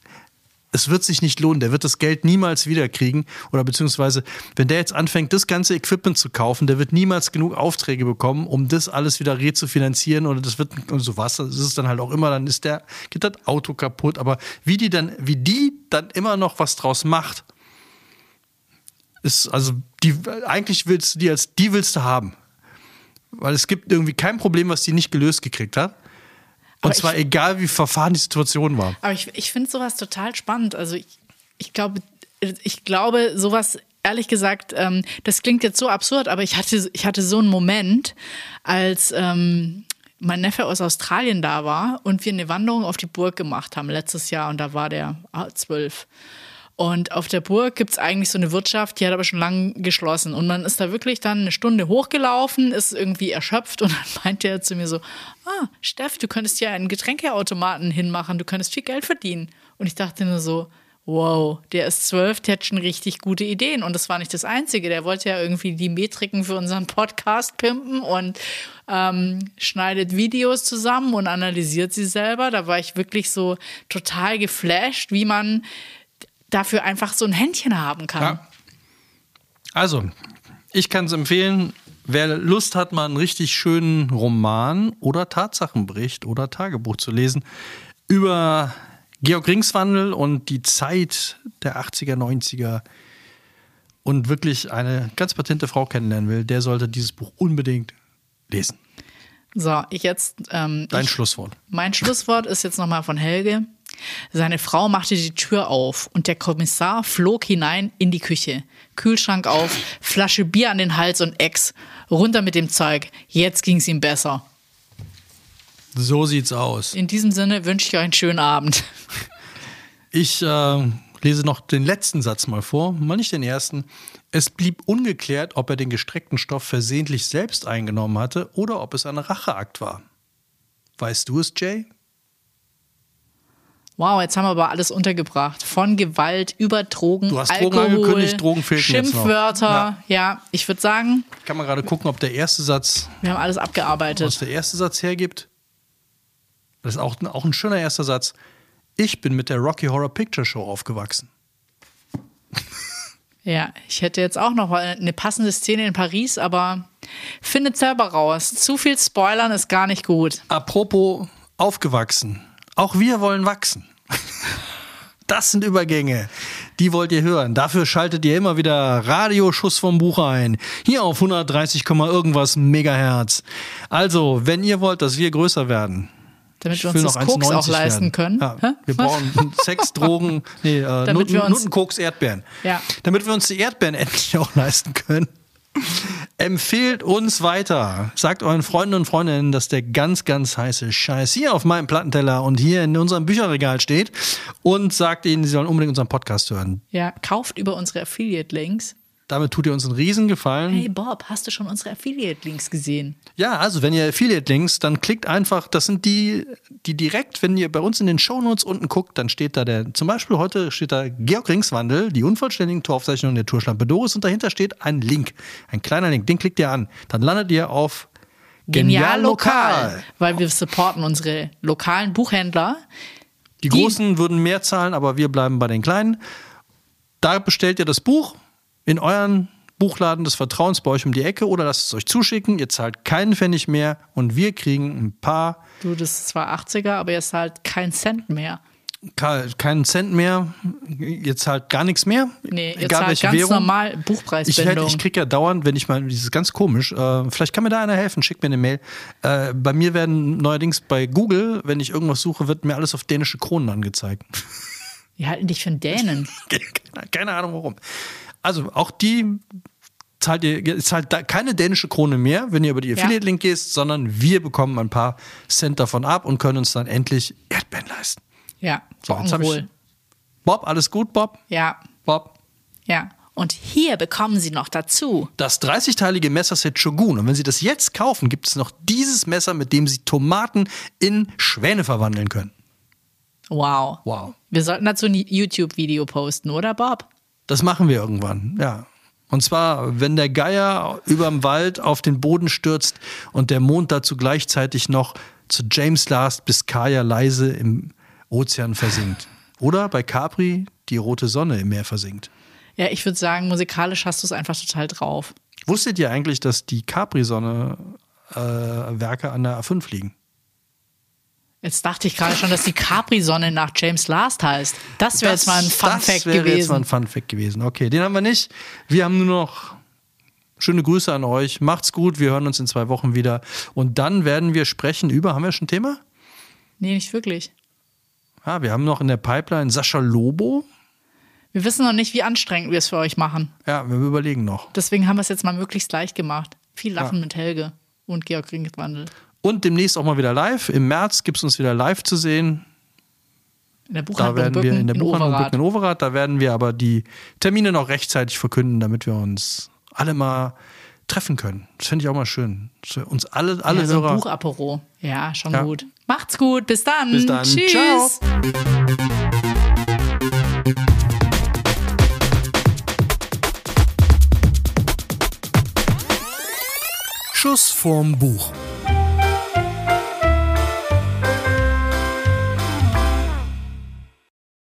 Es wird sich nicht lohnen, der wird das Geld niemals wiederkriegen. Oder beziehungsweise, wenn der jetzt anfängt, das ganze Equipment zu kaufen, der wird niemals genug Aufträge bekommen, um das alles wieder rezufinanzieren. Oder das wird, und so was, das ist es dann halt auch immer, dann ist der, geht das Auto kaputt. Aber wie die dann, wie die dann immer noch was draus macht, Ist, also die, eigentlich willst du die als die willst du haben. Weil es gibt irgendwie kein Problem, was die nicht gelöst gekriegt hat. Und Aber zwar ich- egal, wie verfahren die Situation war. Aber ich, ich finde sowas total spannend. Also ich, ich glaube, ich glaube, sowas, ehrlich gesagt, ähm, das klingt jetzt so absurd, aber ich hatte, ich hatte so einen Moment, als ähm, mein Neffe aus Australien da war und wir eine Wanderung auf die Burg gemacht haben letztes Jahr und da war der ah, zwölf. Und auf der Burg gibt es eigentlich so eine Wirtschaft, die hat aber schon lange geschlossen. Und man ist da wirklich dann eine Stunde hochgelaufen, ist irgendwie erschöpft und dann meinte er zu mir so, ah, Steff, du könntest ja einen Getränkeautomaten hinmachen, du könntest viel Geld verdienen. Und ich dachte nur so, wow, der ist zwölf, der hat schon richtig gute Ideen. Und das war nicht das Einzige. Der wollte ja irgendwie die Metriken für unseren Podcast pimpen und ähm, schneidet Videos zusammen und analysiert sie selber. Da war ich wirklich so total geflasht, wie man dafür einfach so ein Händchen haben kann. Ja. Also, ich kann es empfehlen, wer Lust hat, mal einen richtig schönen Roman oder Tatsachenbericht oder Tagebuch zu lesen über Georg Ringswandel und die Zeit der 80er, 90er und wirklich eine ganz patente Frau kennenlernen will, der sollte dieses Buch unbedingt lesen. So, ich jetzt. Ähm, Dein ich, Schlusswort. Mein Schlusswort ist jetzt nochmal von Helge. Seine Frau machte die Tür auf und der Kommissar flog hinein in die Küche. Kühlschrank auf, Flasche Bier an den Hals und Ex. Runter mit dem Zeug. Jetzt ging's ihm besser. So sieht's aus. In diesem Sinne wünsche ich euch einen schönen Abend. Ich äh, lese noch den letzten Satz mal vor, mal nicht den ersten. Es blieb ungeklärt, ob er den gestreckten Stoff versehentlich selbst eingenommen hatte oder ob es ein Racheakt war. Weißt du es, Jay? Wow, jetzt haben wir aber alles untergebracht. Von Gewalt über Drogen, Du hast Drogen Alkohol, angekündigt, Drogen fehlten jetzt noch. Schimpfwörter. Ja. ich würde sagen, Kann man gerade gucken, ob der erste Satz, wir haben alles was abgearbeitet. der erste Satz hergibt. Das ist auch, auch ein schöner erster Satz. Ich bin mit der Rocky Horror Picture Show aufgewachsen. Ja, ich hätte jetzt auch noch eine passende Szene in Paris, aber findet selber raus. Zu viel Spoilern ist gar nicht gut. Apropos aufgewachsen. Auch wir wollen wachsen. Das sind Übergänge. Die wollt ihr hören. Dafür schaltet ihr immer wieder Radioschuss vom Buch ein. Hier auf 130, irgendwas Megahertz. Also, wenn ihr wollt, dass wir größer werden. Damit wir ich uns das Koks 1,90 auch leisten werden. können. Ja, wir brauchen Sex, Drogen, nee, äh, Damit Nutten, wir uns- Nutten, Koks, Erdbeeren. Ja. Damit wir uns die Erdbeeren endlich auch leisten können. Empfehlt uns weiter. Sagt euren Freunden und Freundinnen, dass der ganz, ganz heiße Scheiß hier auf meinem Plattenteller und hier in unserem Bücherregal steht. Und sagt ihnen, sie sollen unbedingt unseren Podcast hören. Ja, kauft über unsere Affiliate-Links. Damit tut ihr uns einen Riesengefallen. Hey Bob, hast du schon unsere Affiliate-Links gesehen? Ja, also wenn ihr Affiliate-Links, dann klickt einfach, das sind die, die direkt, wenn ihr bei uns in den Shownotes unten guckt, dann steht da der, zum Beispiel heute steht da Georg Ringswandel, die unvollständigen Toraufzeichnungen der Tourschlampe Doris und dahinter steht ein Link, ein kleiner Link, den klickt ihr an. Dann landet ihr auf Genial lokal, weil wir supporten unsere lokalen Buchhändler. Die Großen würden mehr zahlen, aber wir bleiben bei den Kleinen. Da bestellt ihr das Buch in euren Buchladen des Vertrauens bei euch um die Ecke oder lasst es euch zuschicken. Ihr zahlt keinen Pfennig mehr und wir kriegen ein paar Du, das ist zwar 80er, aber jetzt halt kein Cent mehr. Ke- keinen Cent mehr, jetzt halt gar nichts mehr. Nee, jetzt egal welche ganz Währung. normal Ich, Buchpreisbindung. ich kriege ja dauernd, wenn ich mal, das ist ganz komisch, äh, vielleicht kann mir da einer helfen, schickt mir eine Mail. Äh, bei mir werden neuerdings bei Google, wenn ich irgendwas suche, wird mir alles auf dänische Kronen angezeigt. Die halten dich für einen Dänen. keine Ahnung warum. Also auch die zahlt ihr, zahlt da keine dänische Krone mehr, wenn ihr über die Affiliate-Link gehst, sondern wir bekommen ein paar Cent davon ab und können uns dann endlich Erdbeeren leisten. Ja, So, jetzt hab ich-. Bob, alles gut, Bob? Ja, Bob? ja. Und hier bekommen Sie noch dazu. Das 30-teilige Messerset Shogun. Und wenn Sie das jetzt kaufen, gibt es noch dieses Messer, mit dem Sie Tomaten in Schwäne verwandeln können. Wow. Wow. Wir sollten dazu ein YouTube-Video posten, oder Bob? Das machen wir irgendwann, ja. Und zwar, wenn der Geier überm Wald auf den Boden stürzt und der Mond dazu gleichzeitig noch zu James Last bis Kaya leise im Ozean versinkt. Oder bei Capri die rote Sonne im Meer versinkt. Ja, ich würde sagen, musikalisch hast du es einfach total drauf. Wusstet ihr eigentlich, dass die Capri-Sonne-Werke an der A5 liegen? Jetzt dachte ich gerade schon, dass die Capri-Sonne nach James Last heißt. Das wäre jetzt mal ein Fun-Fact das wäre gewesen. jetzt mal ein Fun-Fact gewesen. Okay, den haben wir nicht. Wir haben nur noch schöne Grüße an euch. Macht's gut. Wir hören uns in zwei Wochen wieder. Und dann werden wir sprechen über, haben wir schon ein Thema? nee, nicht wirklich. Ja, wir haben noch in der Pipeline Sascha Lobo. Wir wissen noch nicht, wie anstrengend wir es für euch machen. Ja, wir überlegen noch. Deswegen haben wir es jetzt mal möglichst leicht gemacht. Viel Lachen mit Helge und Georg Ringwandel. Und demnächst auch mal wieder live. Im März gibt es uns wieder live zu sehen. In der Da Buchhandlung werden wir in der Buchhandlung Overath. In Overath, da werden wir aber die Termine noch rechtzeitig verkünden, damit wir uns alle mal treffen können. Das finde ich auch mal schön. Uns alle, alle Ja, so ein Hörer. Buchapero. Ja, schon Ja. gut. Macht's gut. Bis dann. Bis dann. Tschüss. Ciao. Schuss vorm Buch.